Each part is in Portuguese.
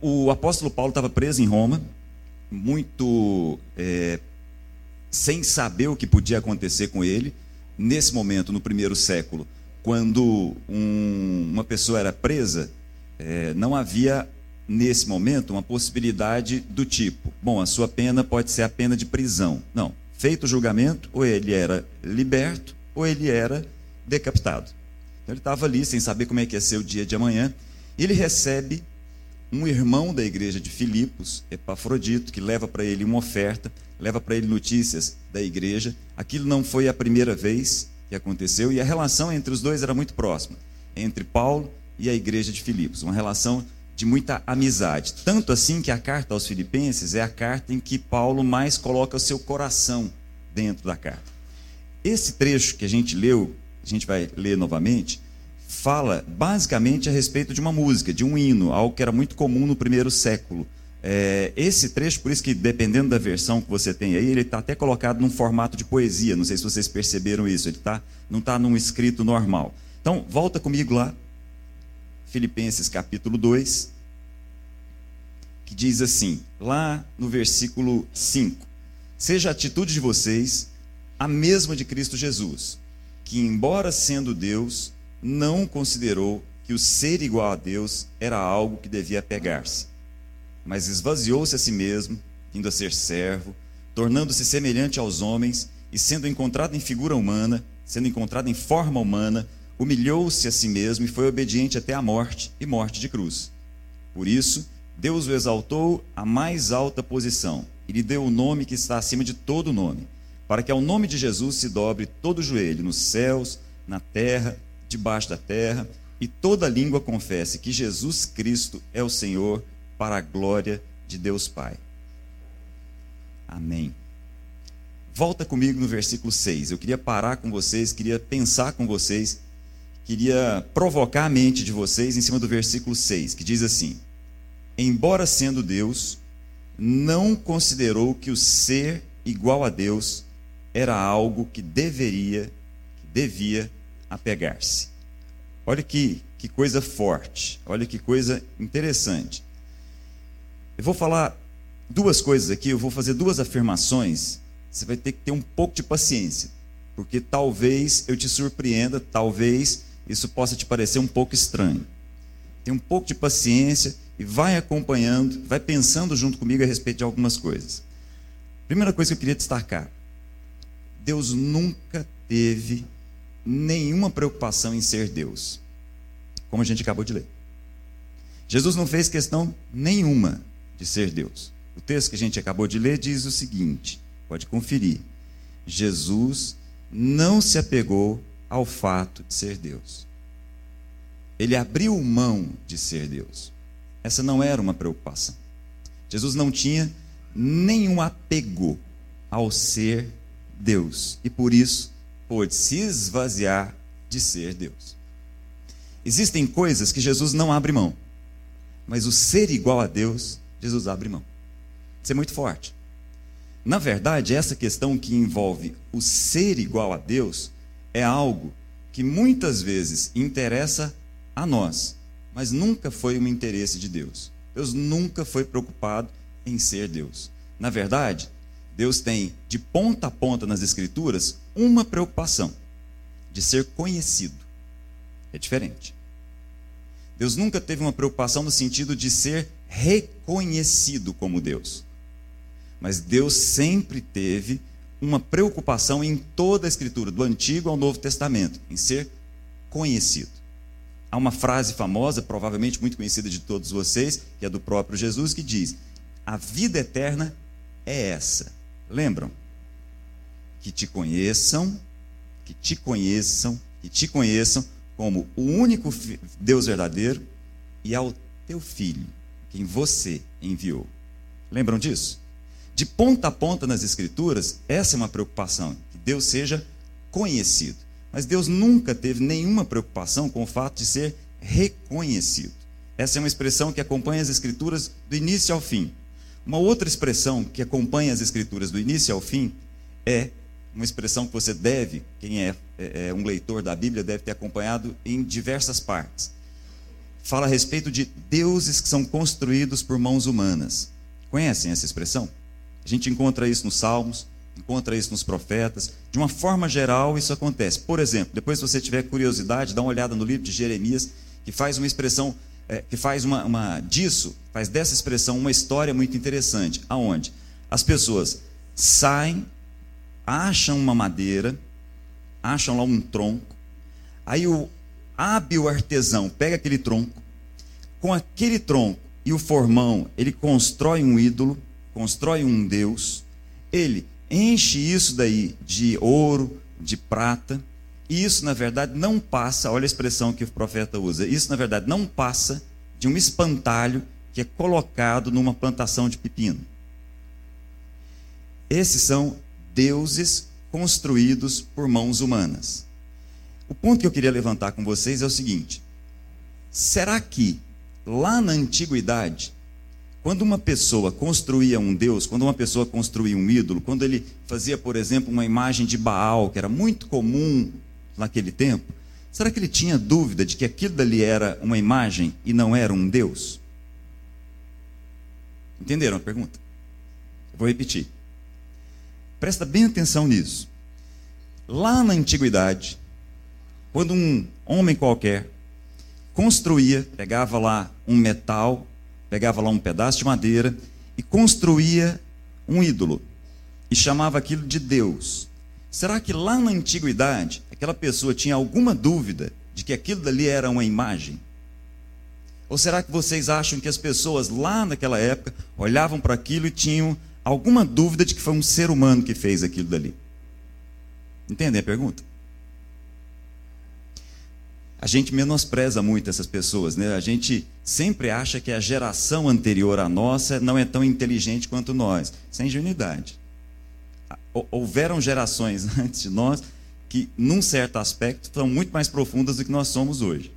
O, apóstolo Paulo estava preso em Roma, muito é, sem saber o que podia acontecer com ele. Nesse momento, no primeiro século, quando um, uma pessoa era presa, é, não havia nesse momento uma possibilidade do tipo: bom, a sua pena pode ser a pena de prisão. Não. Feito o julgamento, ou ele era liberto, ou ele era decapitado. Então ele estava ali sem saber como é que ia ser o dia de amanhã. Ele recebe um irmão da igreja de Filipos, Epafrodito, que leva para ele uma oferta, leva para ele notícias da igreja. Aquilo não foi a primeira vez que aconteceu e a relação entre os dois era muito próxima, entre Paulo e a igreja de Filipos, uma relação de muita amizade. Tanto assim que a carta aos Filipenses é a carta em que Paulo mais coloca o seu coração dentro da carta. Esse trecho que a gente leu, a gente vai ler novamente, fala basicamente a respeito de uma música, de um hino, algo que era muito comum no primeiro século. É, esse trecho, por isso que dependendo da versão que você tem aí, ele está até colocado num formato de poesia. Não sei se vocês perceberam isso. Ele tá, não está num escrito normal. Então, volta comigo lá, Filipenses capítulo 2, que diz assim, lá no versículo 5: Seja a atitude de vocês a mesma de Cristo Jesus, que, embora sendo Deus, não considerou que o ser igual a Deus era algo que devia pegar-se, mas esvaziou-se a si mesmo, vindo a ser servo, tornando-se semelhante aos homens e sendo encontrado em figura humana, sendo encontrado em forma humana, humilhou-se a si mesmo e foi obediente até a morte e morte de cruz. Por isso, Deus o exaltou à mais alta posição e lhe deu o nome que está acima de todo nome, para que ao nome de Jesus se dobre todo o joelho nos céus, na terra debaixo da terra, e toda língua confesse que Jesus Cristo é o Senhor, para a glória de Deus Pai. Amém. Volta comigo no versículo 6. Eu queria parar com vocês, queria pensar com vocês, queria provocar a mente de vocês em cima do versículo 6, que diz assim: Embora sendo Deus, não considerou que o ser igual a Deus era algo que deveria, que devia apegar-se. Olha que, que coisa forte, olha que coisa interessante. Eu vou falar duas coisas aqui, eu vou fazer duas afirmações. Você vai ter que ter um pouco de paciência, porque talvez eu te surpreenda, talvez isso possa te parecer um pouco estranho. Tem um pouco de paciência e vai acompanhando, vai pensando junto comigo a respeito de algumas coisas. Primeira coisa que eu queria destacar: Deus nunca teve nenhuma preocupação em ser Deus, como a gente acabou de ler. Jesus não fez questão nenhuma de ser Deus. O texto que a gente acabou de ler diz o seguinte: pode conferir. Jesus não se apegou ao fato de ser Deus. Ele abriu mão de ser Deus. Essa não era uma preocupação. Jesus não tinha nenhum apego ao ser Deus. E por isso pôde se esvaziar de ser Deus. Existem coisas que Jesus não abre mão, mas o ser igual a Deus, Jesus abre mão. Isso é muito forte. Na verdade, essa questão que envolve o ser igual a Deus é algo que muitas vezes interessa a nós, mas nunca foi um interesse de Deus. Deus nunca foi preocupado em ser Deus. Na verdade, Deus tem de ponta a ponta nas Escrituras uma preocupação: de ser conhecido. É diferente. Deus nunca teve uma preocupação no sentido de ser reconhecido como Deus. Mas Deus sempre teve uma preocupação em toda a Escritura, do Antigo ao Novo Testamento, em ser conhecido. Há uma frase famosa, provavelmente muito conhecida de todos vocês, que é do próprio Jesus, que diz: A vida eterna é essa, Lembram? Que te conheçam, que te conheçam, que te conheçam como o único Deus verdadeiro e ao teu filho, quem você enviou. Lembram disso? De ponta a ponta nas Escrituras, essa é uma preocupação, que Deus seja conhecido. Mas Deus nunca teve nenhuma preocupação com o fato de ser reconhecido. Essa é uma expressão que acompanha as Escrituras do início ao fim. Uma outra expressão que acompanha as escrituras do início ao fim é uma expressão que você deve, quem é, é, é um leitor da Bíblia, deve ter acompanhado em diversas partes. fala a respeito de deuses que são construídos por mãos humanas. Conhecem essa expressão? A gente encontra isso nos Salmos, encontra isso nos profetas. De uma forma geral, isso acontece. Por exemplo, depois, se você tiver curiosidade, dá uma olhada no livro de Jeremias, que faz uma expressão, é, que faz uma, uma disso, faz dessa expressão uma história muito interessante. Aonde? As pessoas saem, acham uma madeira, acham lá um tronco, aí o hábil artesão pega aquele tronco, com aquele tronco e o formão, ele constrói um ídolo, constrói um deus, ele enche isso daí de ouro, de prata, e isso na verdade não passa, olha a expressão que o profeta usa, isso na verdade não passa de um espantalho que é colocado numa plantação de pepino. Esses são deuses construídos por mãos humanas. O ponto que eu queria levantar com vocês é o seguinte: será que lá na antiguidade, quando uma pessoa construía um deus, quando uma pessoa construía um ídolo, quando ele fazia, por exemplo, uma imagem de Baal, que era muito comum naquele tempo, será que ele tinha dúvida de que aquilo dali era uma imagem e não era um deus? Entenderam a pergunta? Vou repetir. Presta bem atenção nisso. Lá na antiguidade, quando um homem qualquer construía, pegava lá um metal, pegava lá um pedaço de madeira e construía um ídolo e chamava aquilo de Deus. Será que lá na antiguidade aquela pessoa tinha alguma dúvida de que aquilo dali era uma imagem? Ou será que vocês acham que as pessoas lá naquela época olhavam para aquilo e tinham alguma dúvida de que foi um ser humano que fez aquilo dali? Entendem a pergunta? A gente menospreza muito essas pessoas, né? A gente sempre acha que a geração anterior à nossa não é tão inteligente quanto nós. Isso é ingenuidade. Houveram gerações antes de nós que, num certo aspecto, são muito mais profundas do que nós somos hoje.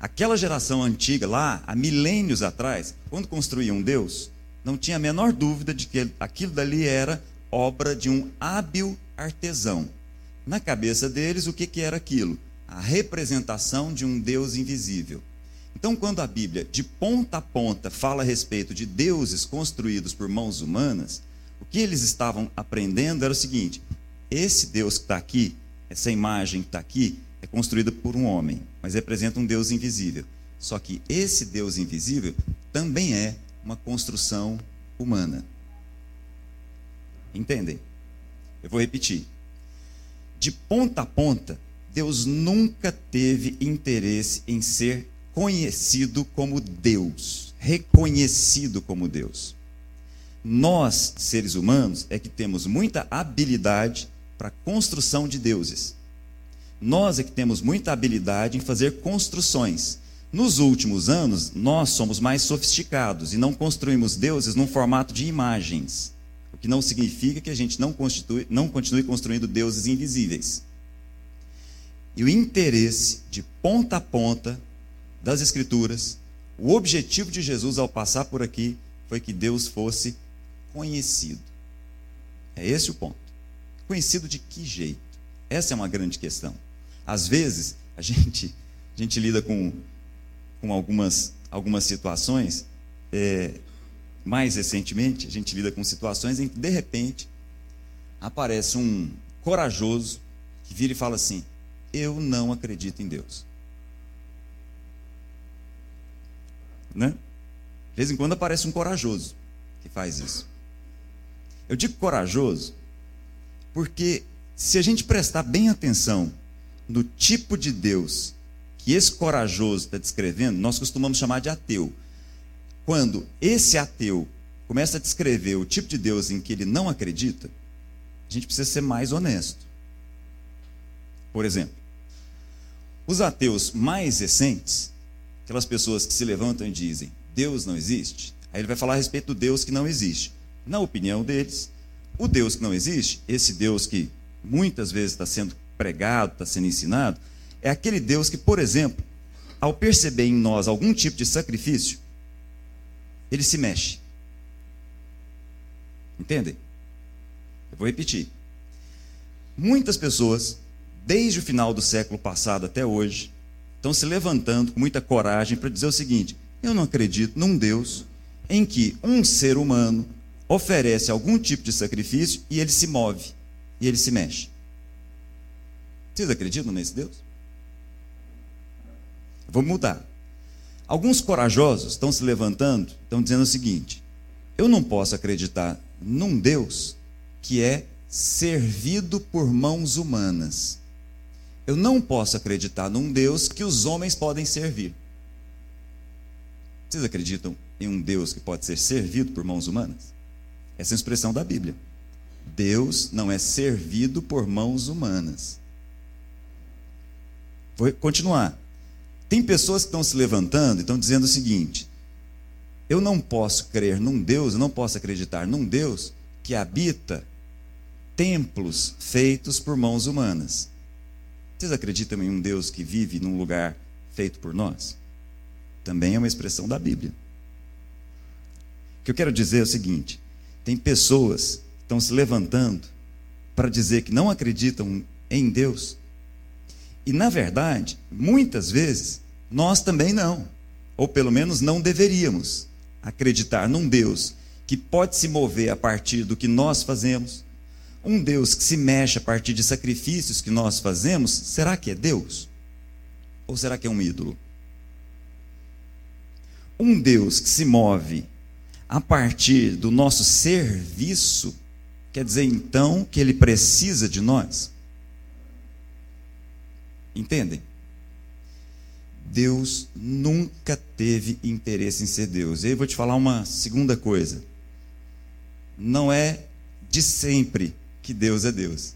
Aquela geração antiga, lá, há milênios atrás, quando construíam Deus, não tinha a menor dúvida de que aquilo dali era obra de um hábil artesão. Na cabeça deles, o que, que era aquilo? A representação de um Deus invisível. Então, quando a Bíblia, de ponta a ponta, fala a respeito de deuses construídos por mãos humanas, o que eles estavam aprendendo era o seguinte: esse Deus que está aqui, essa imagem que está aqui, é construída por um homem, mas representa um Deus invisível. Só que esse Deus invisível também é uma construção humana. Entendem? Eu vou repetir. De ponta a ponta, Deus nunca teve interesse em ser conhecido como Deus, reconhecido como Deus. Nós, seres humanos, é que temos muita habilidade para construção de deuses. Nós é que temos muita habilidade em fazer construções. Nos últimos anos, nós somos mais sofisticados e não construímos deuses num formato de imagens, o que não significa que a gente não, não continue construindo deuses invisíveis. E o interesse de ponta a ponta das Escrituras, o objetivo de Jesus ao passar por aqui foi que Deus fosse conhecido. É esse o ponto. Conhecido de que jeito? Essa é uma grande questão. Às vezes, a gente, a gente lida com com algumas, algumas situações. É, mais recentemente, a gente lida com situações em que, de repente, aparece um corajoso que vira e fala assim: Eu não acredito em Deus. Né? De vez em quando aparece um corajoso que faz isso. Eu digo corajoso porque, se a gente prestar bem atenção no tipo de Deus que esse corajoso está descrevendo, nós costumamos chamar de ateu. Quando esse ateu começa a descrever o tipo de Deus em que ele não acredita, a gente precisa ser mais honesto. Por exemplo, os ateus mais recentes, aquelas pessoas que se levantam e dizem Deus não existe, aí ele vai falar a respeito do Deus que não existe. Na opinião deles, o Deus que não existe, esse Deus que muitas vezes está sendo pregado, está sendo ensinado, é aquele Deus que, por exemplo, ao perceber em nós algum tipo de sacrifício, ele se mexe. Entendem? Eu vou repetir. Muitas pessoas, desde o final do século passado até hoje, estão se levantando com muita coragem para dizer o seguinte: eu não acredito num Deus em que um ser humano oferece algum tipo de sacrifício e ele se move, e ele se mexe. Vocês acreditam nesse Deus? Vou mudar. Alguns corajosos estão se levantando, estão dizendo o seguinte: eu não posso acreditar num Deus que é servido por mãos humanas. Eu não posso acreditar num Deus que os homens podem servir. Vocês acreditam em um Deus que pode ser servido por mãos humanas? Essa é a expressão da Bíblia. Deus não é servido por mãos humanas. Vou continuar. Tem pessoas que estão se levantando e estão dizendo o seguinte: eu não posso crer num Deus, eu não posso acreditar num Deus que habita templos feitos por mãos humanas. Vocês acreditam em um Deus que vive num lugar feito por nós? Também é uma expressão da Bíblia. O que eu quero dizer é o seguinte: tem pessoas que estão se levantando para dizer que não acreditam em Deus. E, na verdade, muitas vezes, nós também não. Ou pelo menos não deveríamos acreditar num Deus que pode se mover a partir do que nós fazemos, um Deus que se mexe a partir de sacrifícios que nós fazemos, será que é Deus? Ou será que é um ídolo? Um Deus que se move a partir do nosso serviço, quer dizer então que ele precisa de nós? Entendem? Deus nunca teve interesse em ser Deus. E aí eu vou te falar uma segunda coisa. Não é de sempre que Deus é Deus.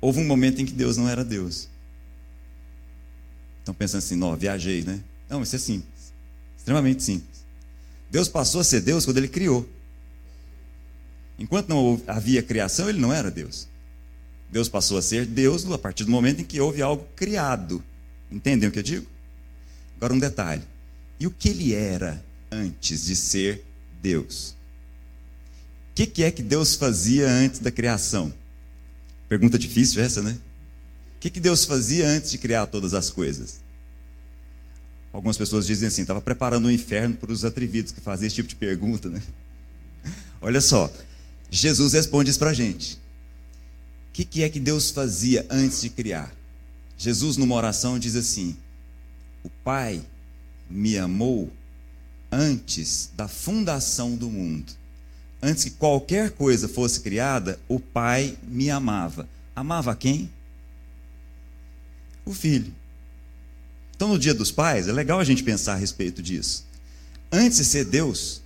Houve um momento em que Deus não era Deus. Estão pensando assim, não, viajei, né? Não, isso é simples. Extremamente simples. Deus passou a ser Deus quando ele criou. Enquanto não havia criação, ele não era Deus. Deus passou a ser Deus a partir do momento em que houve algo criado. Entendem o que eu digo? Agora um detalhe. E o que ele era antes de ser Deus? O que, que é que Deus fazia antes da criação? Pergunta difícil essa, né? O que, que Deus fazia antes de criar todas as coisas? Algumas pessoas dizem assim, estava preparando o inferno para os atrevidos que fazem esse tipo de pergunta, né? Olha só, Jesus responde isso para a gente. O que, que é que Deus fazia antes de criar? Jesus, numa oração, diz assim: o Pai me amou antes da fundação do mundo. Antes que qualquer coisa fosse criada, o Pai me amava. Amava quem? O Filho. Então, no Dia dos Pais, é legal a gente pensar a respeito disso. Antes de ser Deus,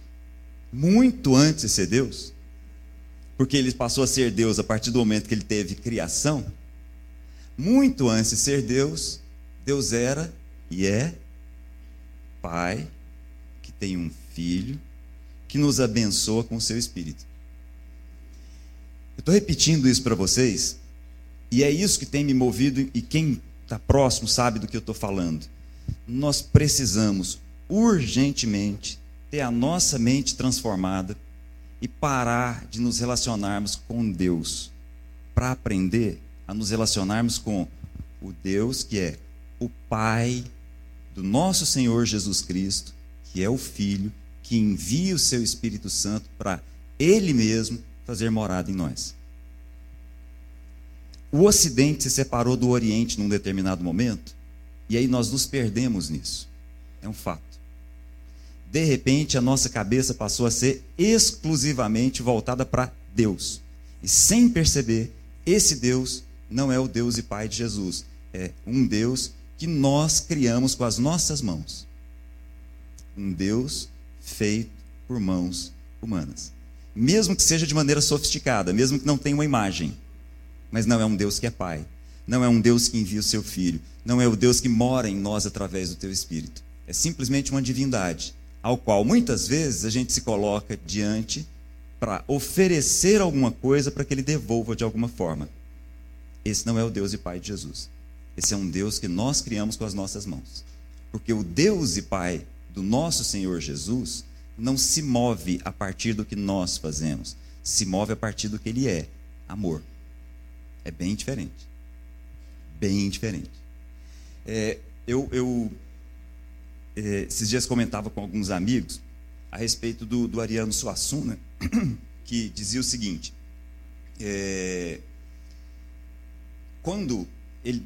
muito antes de ser Deus, porque ele passou a ser Deus a partir do momento que ele teve criação, muito antes de ser Deus, Deus era e é pai que tem um filho que nos abençoa com o seu espírito. Eu estou repetindo isso para vocês, e é isso que tem me movido, e quem está próximo sabe do que eu estou falando. Nós precisamos urgentemente ter a nossa mente transformada e parar de nos relacionarmos com Deus, para aprender a nos relacionarmos com o Deus que é o Pai do nosso Senhor Jesus Cristo, que é o Filho, que envia o seu Espírito Santo para Ele mesmo fazer morada em nós. O Ocidente se separou do Oriente num determinado momento, e aí nós nos perdemos nisso. É um fato. De repente, a nossa cabeça passou a ser exclusivamente voltada para Deus. E sem perceber, esse Deus não é o Deus e Pai de Jesus. É um Deus que nós criamos com as nossas mãos. Um Deus feito por mãos humanas. Mesmo que seja de maneira sofisticada, mesmo que não tenha uma imagem. Mas não é um Deus que é Pai. Não é um Deus que envia o seu Filho. Não é o Deus que mora em nós através do teu Espírito. É simplesmente uma divindade, ao qual muitas vezes a gente se coloca diante para oferecer alguma coisa para que ele devolva de alguma forma. Esse não é o Deus e Pai de Jesus. Esse é um Deus que nós criamos com as nossas mãos. Porque o Deus e Pai do nosso Senhor Jesus não se move a partir do que nós fazemos, se move a partir do que Ele é amor. É bem diferente. Bem diferente. É, eu, eu é, esses dias comentava com alguns amigos a respeito do, do Ariano Suassuna, que dizia o seguinte: é, quando ele,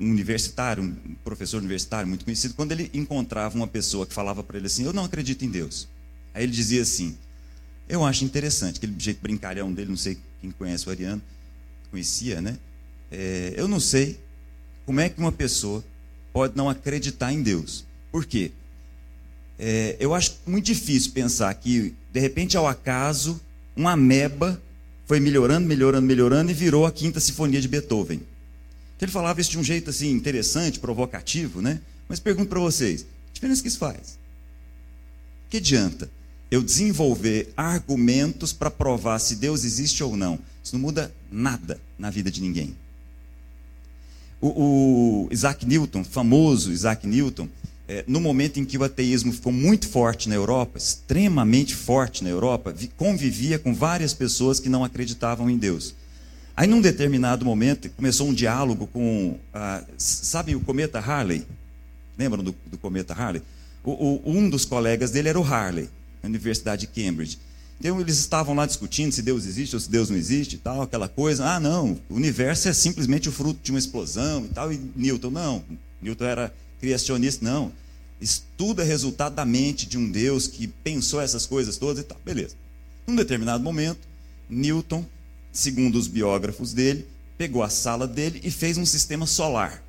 um universitário, um professor universitário muito conhecido, quando ele encontrava uma pessoa que falava para ele assim: Eu não acredito em Deus. Aí ele dizia assim: Eu acho interessante, aquele jeito brincalhão dele, não sei quem conhece o Ariano, conhecia, né? É, eu não sei como é que uma pessoa pode não acreditar em Deus. Por quê? É, eu acho muito difícil pensar que, de repente, ao acaso, uma ameba foi melhorando, melhorando, melhorando e virou a quinta sinfonia de Beethoven. Ele falava isso de um jeito assim interessante, provocativo, né? Mas pergunto para vocês, que diferença que isso faz? Que adianta eu desenvolver argumentos para provar se Deus existe ou não? Isso não muda nada na vida de ninguém. O, o Isaac Newton, famoso Isaac Newton, é, no momento em que o ateísmo ficou muito forte na Europa, extremamente forte na Europa, convivia com várias pessoas que não acreditavam em Deus. Aí, num determinado momento, começou um diálogo com, ah, sabe, o cometa Harley? Lembram do, do cometa Harley? O, o, um dos colegas dele era o Harley, na Universidade de Cambridge. Então, eles estavam lá discutindo se Deus existe ou se Deus não existe tal, aquela coisa. Ah, não, o universo é simplesmente o fruto de uma explosão e tal. E Newton, não. Newton era criacionista, não. Isso tudo é resultado da mente de um Deus que pensou essas coisas todas e tal. Beleza. Num determinado momento, Newton, segundo os biógrafos dele, pegou a sala dele e fez um sistema solar.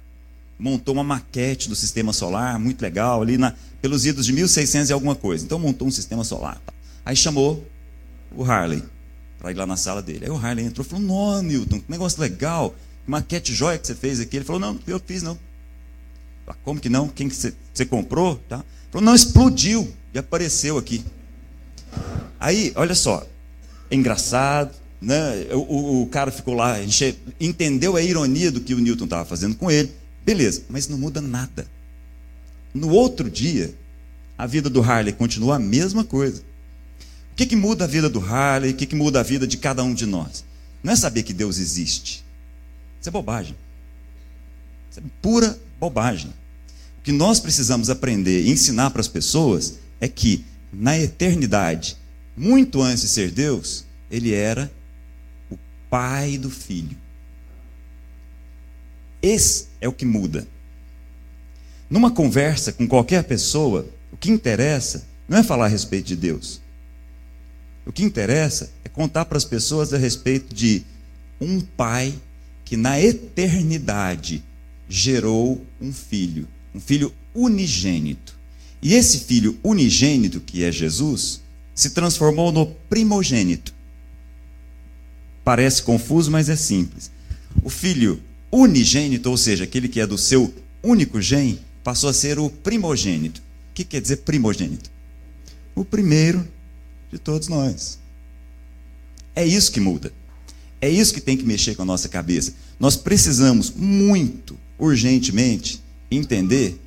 Montou uma maquete do sistema solar, muito legal, ali na, pelos idos de 1600 e alguma coisa. Então montou um sistema solar. Aí chamou o Harley para ir lá na sala dele. Aí o Harley entrou e falou: Não, Newton, que negócio legal, que maquete jóia que você fez aqui. Ele falou: Não, eu fiz não. Ah, como que não? Quem que você, comprou? Tá? Falou, não, explodiu e apareceu aqui. Aí, olha só, é engraçado, né? O, o, o cara ficou lá, entendeu a ironia do que o Newton estava fazendo com ele, beleza, mas não muda nada. No outro dia, a vida do Harley continua a mesma coisa. O que, que muda a vida do Harley? O que, que muda a vida de cada um de nós? Não é saber que Deus existe. Isso é bobagem. Isso é pura bobagem. O que nós precisamos aprender e ensinar para as pessoas é que, na eternidade, muito antes de ser Deus, ele era o pai do filho. Esse é o que muda. Numa conversa com qualquer pessoa, o que interessa não é falar a respeito de Deus. O que interessa é contar para as pessoas a respeito de um pai que na eternidade gerou um filho, um filho unigênito. E esse filho unigênito, que é Jesus, se transformou no primogênito. Parece confuso, mas é simples. O filho unigênito, ou seja, aquele que é do seu único gene, passou a ser o primogênito. O que quer dizer primogênito? O primeiro de todos nós. É isso que muda. É isso que tem que mexer com a nossa cabeça. Nós precisamos muito urgentemente entender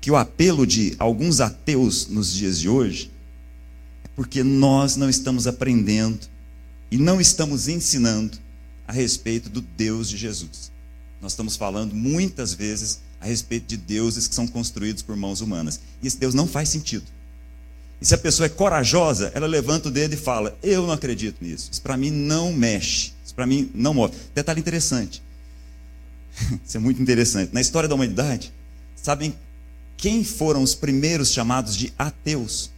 que o apelo de alguns ateus nos dias de hoje é porque nós não estamos aprendendo e não estamos ensinando a respeito do Deus de Jesus. Nós estamos falando muitas vezes a respeito de deuses que são construídos por mãos humanas. E esse Deus não faz sentido. E se a pessoa é corajosa, ela levanta o dedo e fala: Eu não acredito nisso. Isso para mim não mexe. Isso para mim não move. Detalhe interessante: Isso é muito interessante. Na história da humanidade, sabem quem foram os primeiros chamados de ateus?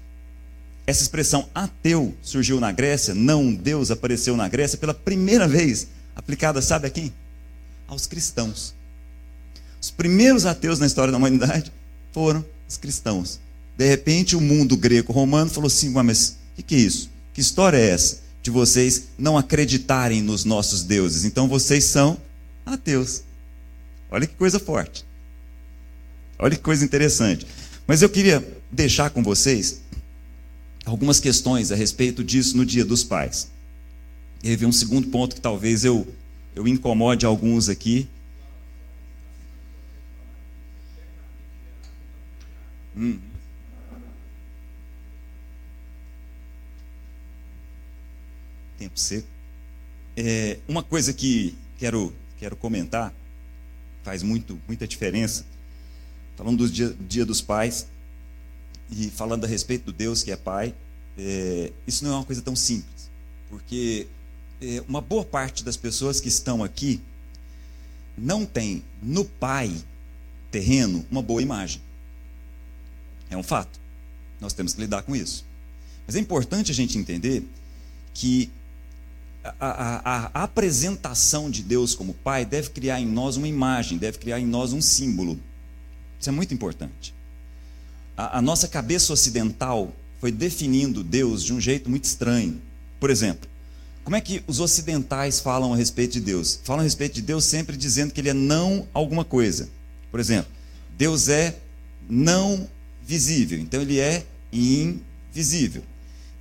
Essa expressão ateu surgiu na Grécia, não Deus apareceu na Grécia pela primeira vez, aplicada, sabe a quem? Aos cristãos. Os primeiros ateus na história da humanidade foram os cristãos. De repente, o mundo greco-romano falou assim: mas o que, é isso? Que história é essa? De vocês não acreditarem nos nossos deuses. Então vocês são ateus. Olha que coisa forte. Olha que coisa interessante. Mas eu queria deixar com vocês algumas questões a respeito disso no Dia dos Pais. E um segundo ponto que talvez eu, eu incomode alguns aqui. Hum. Tempo seco. É, uma coisa que quero, quero comentar faz muito, muita diferença. falando do dia, dia dos pais e falando a respeito do Deus que é Pai, é, isso não é uma coisa tão simples, porque é, uma boa parte das pessoas que estão aqui não tem no Pai terreno uma boa imagem. É um fato. Nós temos que lidar com isso. Mas é importante a gente entender que a, a, a, apresentação de Deus como Pai deve criar em nós uma imagem, deve criar em nós um símbolo. Isso é muito importante. A, a nossa cabeça ocidental foi definindo Deus de um jeito muito estranho. Por exemplo, como é que os ocidentais falam a respeito de Deus? Falam a respeito de Deus sempre dizendo que ele é não alguma coisa. Por exemplo, Deus é não visível, então ele é invisível.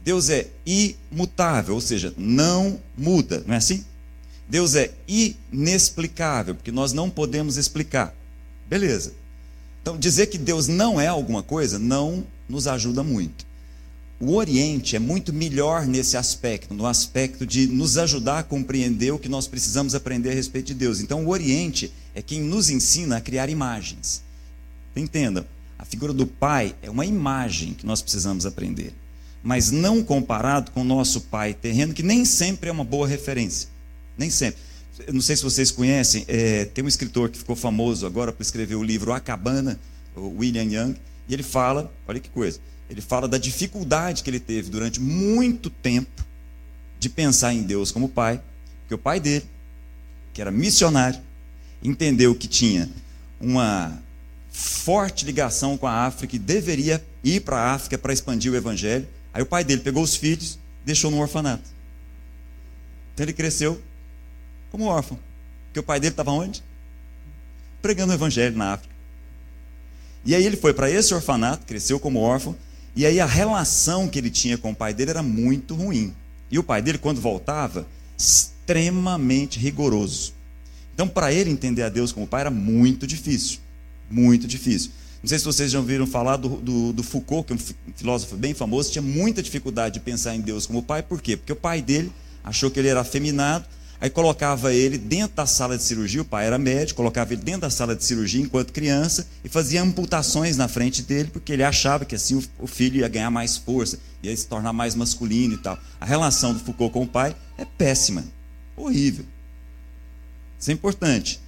Deus é imutável, ou seja, não muda, não é assim? Deus é inexplicável, porque nós não podemos explicar. Beleza. Então, dizer que Deus não é alguma coisa não nos ajuda muito. O Oriente é muito melhor nesse aspecto, no aspecto de nos ajudar a compreender o que nós precisamos aprender a respeito de Deus. Então, o Oriente é quem nos ensina a criar imagens. Entenda, a figura do Pai é uma imagem que nós precisamos aprender mas não comparado com o nosso pai terreno, que nem sempre é uma boa referência. Nem sempre. Eu não sei se vocês conhecem, é, tem um escritor que ficou famoso agora por escrever o livro A Cabana, o William Young, e ele fala, olha que coisa, ele fala da dificuldade que ele teve durante muito tempo de pensar em Deus como pai, que o pai dele, que era missionário, entendeu que tinha uma forte ligação com a África e deveria ir para a África para expandir o evangelho, Aí o pai dele pegou os filhos, deixou no orfanato. Então ele cresceu como órfão. Porque o pai dele estava onde? Pregando o evangelho na África. E aí ele foi para esse orfanato, cresceu como órfão, e aí a relação que ele tinha com o pai dele era muito ruim. E o pai dele, quando voltava, extremamente rigoroso. Então, para ele entender a Deus como pai era muito difícil. Muito difícil. Não sei se vocês já ouviram falar do, do, do, Foucault, que é um filósofo bem famoso, tinha muita dificuldade de pensar em Deus como pai, por quê? Porque o pai dele achou que ele era afeminado, aí colocava ele dentro da sala de cirurgia, o pai era médico, colocava ele dentro da sala de cirurgia enquanto criança e fazia amputações na frente dele, porque ele achava que assim o, filho ia ganhar mais força, ia se tornar mais masculino e tal. A relação do Foucault com o pai é péssima, horrível. Isso é importante.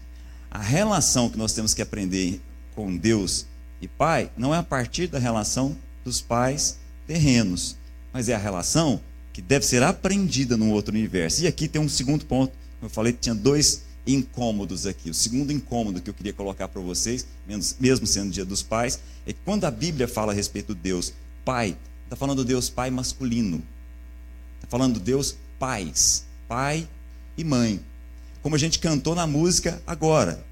A relação que nós temos que aprender com Deus e pai não é a partir da relação dos pais terrenos, mas é a relação que deve ser aprendida no outro universo. E aqui tem um segundo ponto. Eu falei que tinha dois incômodos aqui. O segundo incômodo que eu queria colocar para vocês, mesmo sendo dia dos pais, é que quando a Bíblia fala a respeito do Deus Pai, está falando do Deus Pai masculino. Está falando do Deus pais, pai e mãe. Como a gente cantou na música agora.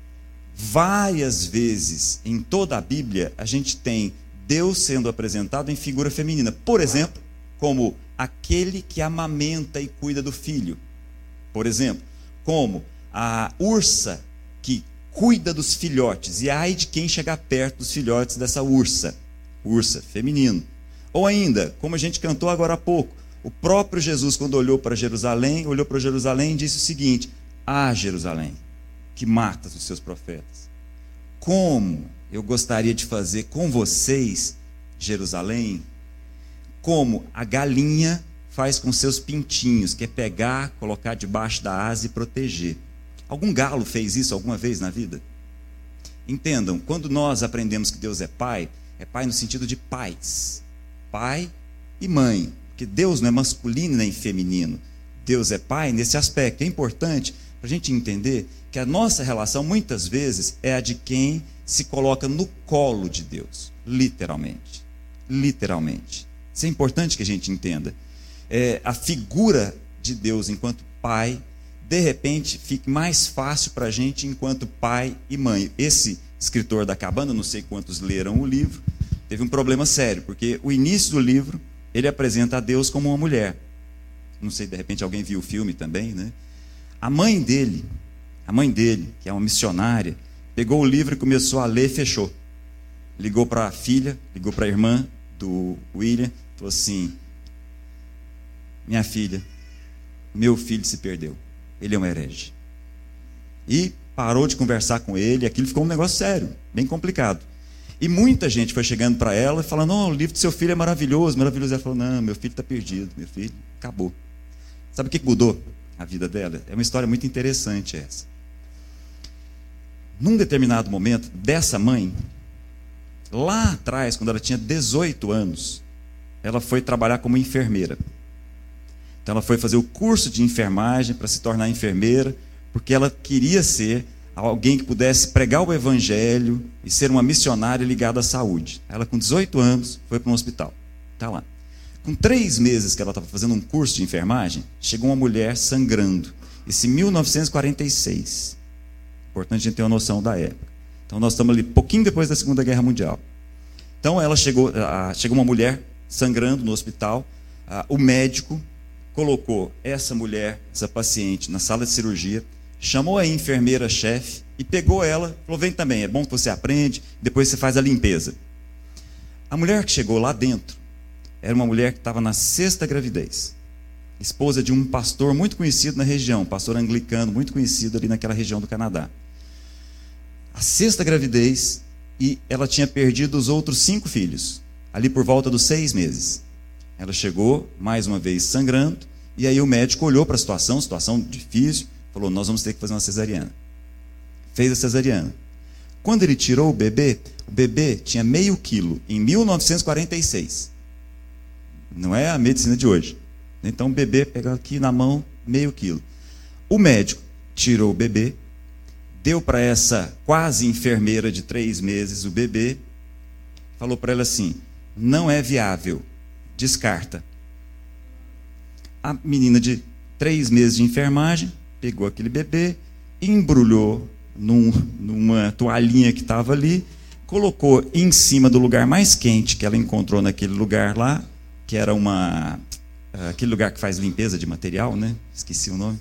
Várias vezes em toda a Bíblia a gente tem Deus sendo apresentado em figura feminina. Por exemplo, como aquele que amamenta e cuida do filho. Por exemplo, como a ursa que cuida dos filhotes. E ai de quem chegar perto dos filhotes dessa ursa. Ursa, feminino. Ou ainda, como a gente cantou agora há pouco, o próprio Jesus, quando olhou para Jerusalém, olhou para Jerusalém e disse o seguinte: Ah, Jerusalém, que matas os seus profetas. Como eu gostaria de fazer com vocês, Jerusalém, como a galinha faz com seus pintinhos, que é pegar, colocar debaixo da asa e proteger. Algum galo fez isso alguma vez na vida? Entendam, quando nós aprendemos que Deus é pai, é pai no sentido de pais, pai e mãe, porque Deus não é masculino nem feminino. Deus é pai nesse aspecto. É importante para a gente entender que a nossa relação muitas vezes é a de quem se coloca no colo de Deus, literalmente. Literalmente. Isso é importante que a gente entenda. É, a figura de Deus enquanto pai, de repente, fica mais fácil para a gente enquanto pai e mãe. Esse escritor da cabana, não sei quantos leram o livro, teve um problema sério, porque o início do livro ele apresenta a Deus como uma mulher. Não sei, de repente alguém viu o filme também, né? A mãe dele, a mãe dele, que é uma missionária, pegou o livro e começou a ler e fechou. Ligou para a filha, ligou para a irmã do William, falou assim: Minha filha, meu filho se perdeu. Ele é um herege. E parou de conversar com ele, aquilo ficou um negócio sério, bem complicado. E muita gente foi chegando para ela e falando: oh, o livro do seu filho é maravilhoso, maravilhoso. Ela falou: não, meu filho está perdido, meu filho acabou. Sabe o que mudou a vida dela? É uma história muito interessante essa. Num determinado momento, dessa mãe, lá atrás, quando ela tinha 18 anos, ela foi trabalhar como enfermeira. Então ela foi fazer o curso de enfermagem para se tornar enfermeira, porque ela queria ser alguém que pudesse pregar o evangelho e ser uma missionária ligada à saúde. Ela, com 18 anos, foi para um hospital. Está lá. Com três meses que ela estava fazendo um curso de enfermagem, chegou uma mulher sangrando. Isso em 1946. Importante a gente ter uma noção da época. Então nós estamos ali pouquinho depois da Segunda Guerra Mundial. Então ela chegou, chegou uma mulher sangrando no hospital. o médico colocou essa mulher, essa paciente, na sala de cirurgia chamou a enfermeira-chefe e pegou ela, falou: vem também, é bom que você aprende, depois você faz a limpeza. A mulher que chegou lá dentro era uma mulher que estava na sexta gravidez, esposa de um pastor muito conhecido na região, pastor anglicano, muito conhecido ali naquela região do Canadá. A sexta gravidez e ela tinha perdido os outros cinco filhos, ali por volta dos seis meses. Ela chegou, mais uma vez, sangrando, e aí o médico olhou para a situação, situação difícil, Falou: Nós vamos ter que fazer uma cesariana. Fez a cesariana. Quando ele tirou o bebê, o bebê tinha meio quilo em 1946. Não é a medicina de hoje. Então o bebê pega aqui na mão meio quilo. O médico tirou o bebê, deu para essa quase enfermeira de três meses o bebê, falou para ela assim: não é viável, descarta. A menina de três meses de enfermagem pegou aquele bebê, embrulhou num, numa toalhinha que estava ali, colocou em cima do lugar mais quente que ela encontrou naquele lugar lá, que era uma eh, aquele lugar que faz limpeza de material, né? Esqueci o nome.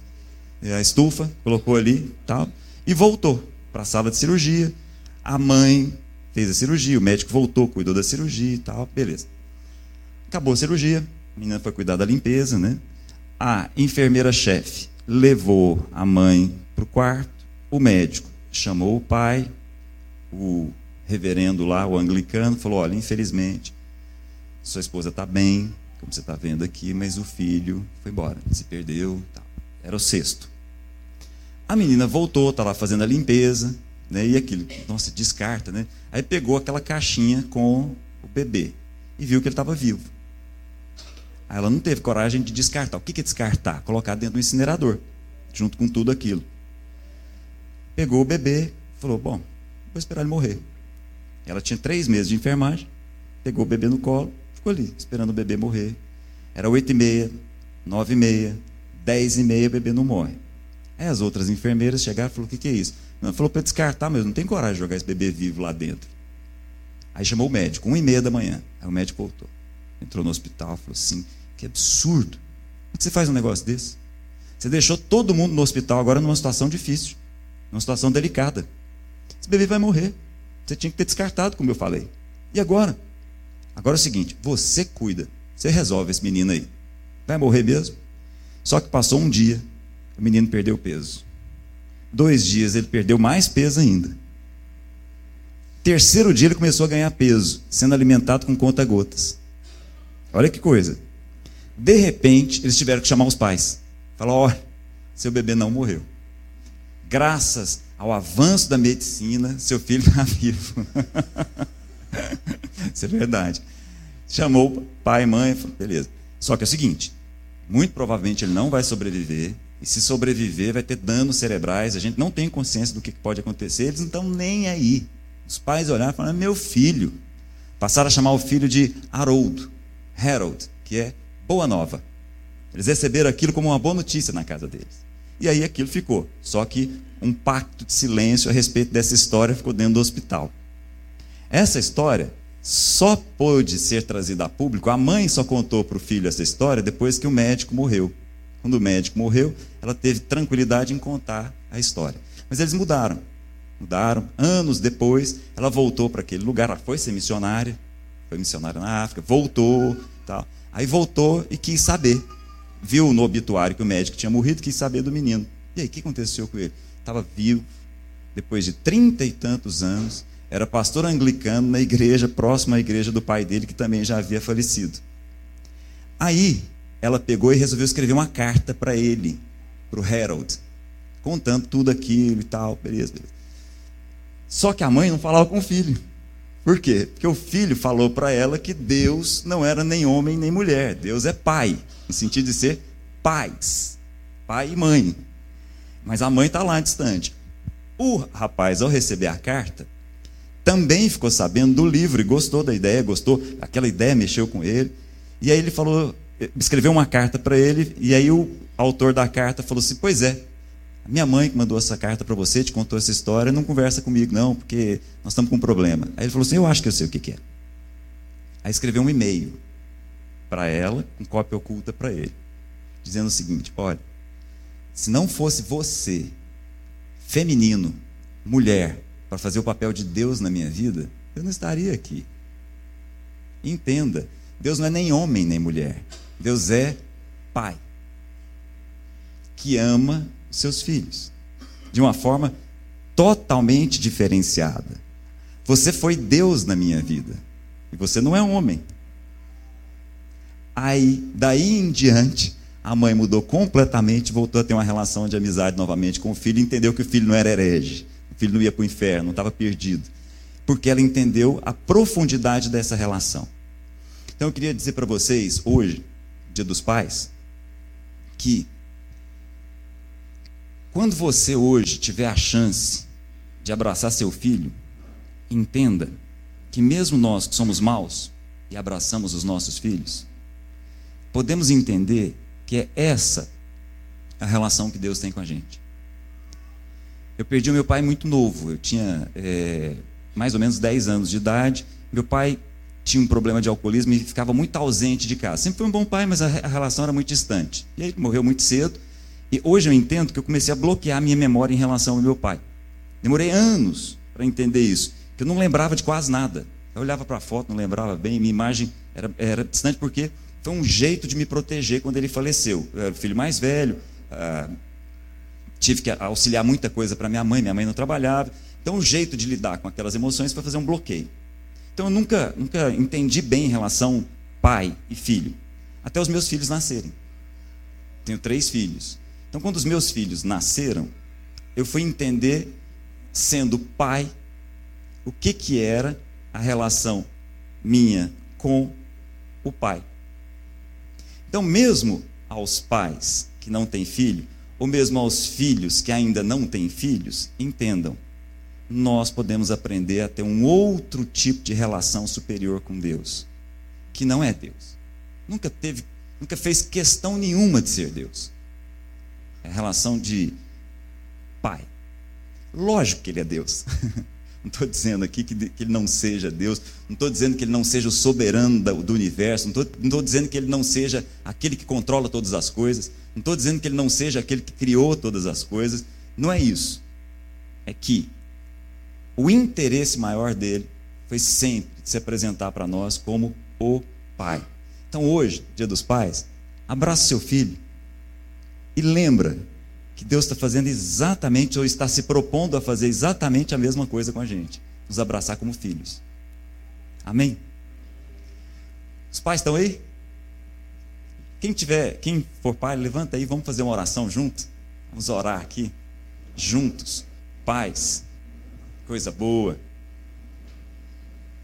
É a estufa, colocou ali, tal, e voltou para a sala de cirurgia. A mãe fez a cirurgia, o médico voltou, cuidou da cirurgia e tal, beleza. Acabou a cirurgia, a menina foi cuidar da limpeza, né? A enfermeira-chefe levou a mãe para o quarto, o médico chamou o pai, o reverendo lá, o anglicano, falou: Olha, infelizmente, sua esposa está bem, como você está vendo aqui, mas o filho foi embora, se perdeu. Era o sexto. A menina voltou, está lá fazendo a limpeza, né, e aquilo, nossa, descarta, né? Aí pegou aquela caixinha com o bebê e viu que ele estava vivo. Aí ela não teve coragem de descartar. O que é descartar? Colocar dentro do incinerador, junto com tudo aquilo. Pegou o bebê, falou: Bom, vou esperar ele morrer. Ela tinha três meses de enfermagem, pegou o bebê no colo, ficou ali, esperando o bebê morrer. Era oito e meia, nove e meia, dez e meia, o bebê não morre. Aí as outras enfermeiras chegaram e falaram: O que, que é isso? Não, falou para descartar, mas não tem coragem de jogar esse bebê vivo lá dentro. Aí chamou o médico, uma e meia da manhã. Aí o médico voltou. Entrou no hospital, falou assim: que absurdo. Como você faz um negócio desse? Você deixou todo mundo no hospital agora numa situação difícil, numa situação delicada. Esse bebê vai morrer. Você tinha que ter descartado, como eu falei. E agora? Agora é o seguinte: você cuida, você resolve esse menino aí. Vai morrer mesmo? Só que passou um dia, o menino perdeu peso. Dois dias ele perdeu mais peso ainda. Terceiro dia ele começou a ganhar peso, sendo alimentado com conta-gotas. Olha que coisa. De repente, eles tiveram que chamar os pais. Falar: olha, seu bebê não morreu. Graças ao avanço da medicina, seu filho está vivo. Isso é verdade. Chamou pai e mãe, falou, beleza. Só que é o seguinte: muito provavelmente ele não vai sobreviver. E se sobreviver, vai ter danos cerebrais. A gente não tem consciência do que pode acontecer. Eles não estão nem aí. Os pais olharam e falaram: meu filho. Passaram a chamar o filho de Harold, Harold, que é boa nova. Eles receberam aquilo como uma boa notícia na casa deles. E aí aquilo ficou. Só que um pacto de silêncio a respeito dessa história ficou dentro do hospital. Essa história só pôde ser trazida a público. A mãe só contou para o filho essa história depois que o médico morreu. Quando o médico morreu, ela teve tranquilidade em contar a história. Mas eles mudaram. Mudaram. Anos depois, ela voltou para aquele lugar. Ela foi ser missionária. Foi missionária na África. Voltou. Tal. Aí voltou e quis saber. Viu no obituário que o médico tinha morrido, quis saber do menino. E aí, o que aconteceu com ele? Estava vivo, depois de trinta e tantos anos, era pastor anglicano na igreja próxima à igreja do pai dele, que também já havia falecido. Aí, ela pegou e resolveu escrever uma carta para ele, para o Harold, contando tudo aquilo e tal, beleza, beleza. Só que a mãe não falava com o filho. Por quê? Porque o filho falou para ela que Deus não era nem homem nem mulher, Deus é pai, no sentido de ser pais, pai e mãe. Mas a mãe está lá distante. O rapaz, ao receber a carta, também ficou sabendo do livro e gostou da ideia, gostou, aquela ideia mexeu com ele. E aí ele falou, escreveu uma carta para ele, e aí o autor da carta falou assim: Pois é, minha mãe que mandou essa carta para você, te contou essa história, não conversa comigo, não, porque nós estamos com um problema. Aí ele falou assim: Eu acho que eu sei o que, que é. Aí escreveu um e-mail para ela, com cópia oculta para ele, dizendo o seguinte: Olha, se não fosse você, feminino, mulher, para fazer o papel de Deus na minha vida, eu não estaria aqui. Entenda, Deus não é nem homem nem mulher. Deus é pai. Que ama seus filhos de uma forma totalmente diferenciada. Você foi Deus na minha vida e você não é homem. Aí, daí em diante, a mãe mudou completamente, voltou a ter uma relação de amizade novamente com o filho, entendeu que o filho não era herege, filho não ia para o inferno, não estava perdido, porque ela entendeu a profundidade dessa relação. Então eu queria dizer para vocês, hoje, Dia dos Pais, que quando você hoje tiver a chance de abraçar seu filho, entenda que mesmo nós que somos maus e abraçamos os nossos filhos, podemos entender que é essa a relação que Deus tem com a gente. Eu perdi o meu pai muito novo, eu tinha é, mais ou menos 10 anos de idade. Meu pai tinha um problema de alcoolismo e ficava muito ausente de casa. Sempre foi um bom pai, mas a, relação era muito distante. E ele morreu muito cedo. E hoje eu entendo que eu comecei a bloquear a minha memória em relação ao meu pai. Demorei anos para entender isso, que eu não lembrava de quase nada. Eu olhava para a foto, não lembrava bem, minha imagem era, era distante porque foi um jeito de me proteger quando ele faleceu. Eu era o filho mais velho, ah, tive que auxiliar muita coisa para minha mãe, minha mãe não trabalhava. Então, o jeito de lidar com aquelas emoções foi fazer um bloqueio. Então eu nunca, nunca entendi bem em relação pai e filho, até os meus filhos nascerem. Tenho três filhos. Então quando os meus filhos nasceram, eu fui entender, sendo pai, o que, que era a relação minha com o pai. Então, mesmo aos pais que não têm filho, ou mesmo aos filhos que ainda não têm filhos, entendam nós podemos aprender a ter um outro tipo de relação superior com Deus, que não é Deus. Nunca teve, nunca fez questão nenhuma de ser Deus. É a relação de pai. Lógico que ele é Deus. Não estou dizendo aqui que, que, ele não seja Deus, não estou dizendo que ele não seja o soberano do, universo, não estou dizendo que ele não seja aquele que controla todas as coisas, não estou dizendo que ele não seja aquele que criou todas as coisas. Não é isso. É que o interesse maior dele foi sempre se apresentar para nós como o Pai. Então hoje, Dia dos Pais, abraça seu filho e lembra que Deus está fazendo exatamente ou está se propondo a fazer exatamente a mesma coisa com a gente, nos abraçar como filhos. Amém? Os pais estão aí? Quem tiver, quem for pai, levanta aí, vamos fazer uma oração juntos. Vamos orar aqui juntos. Pais, coisa boa.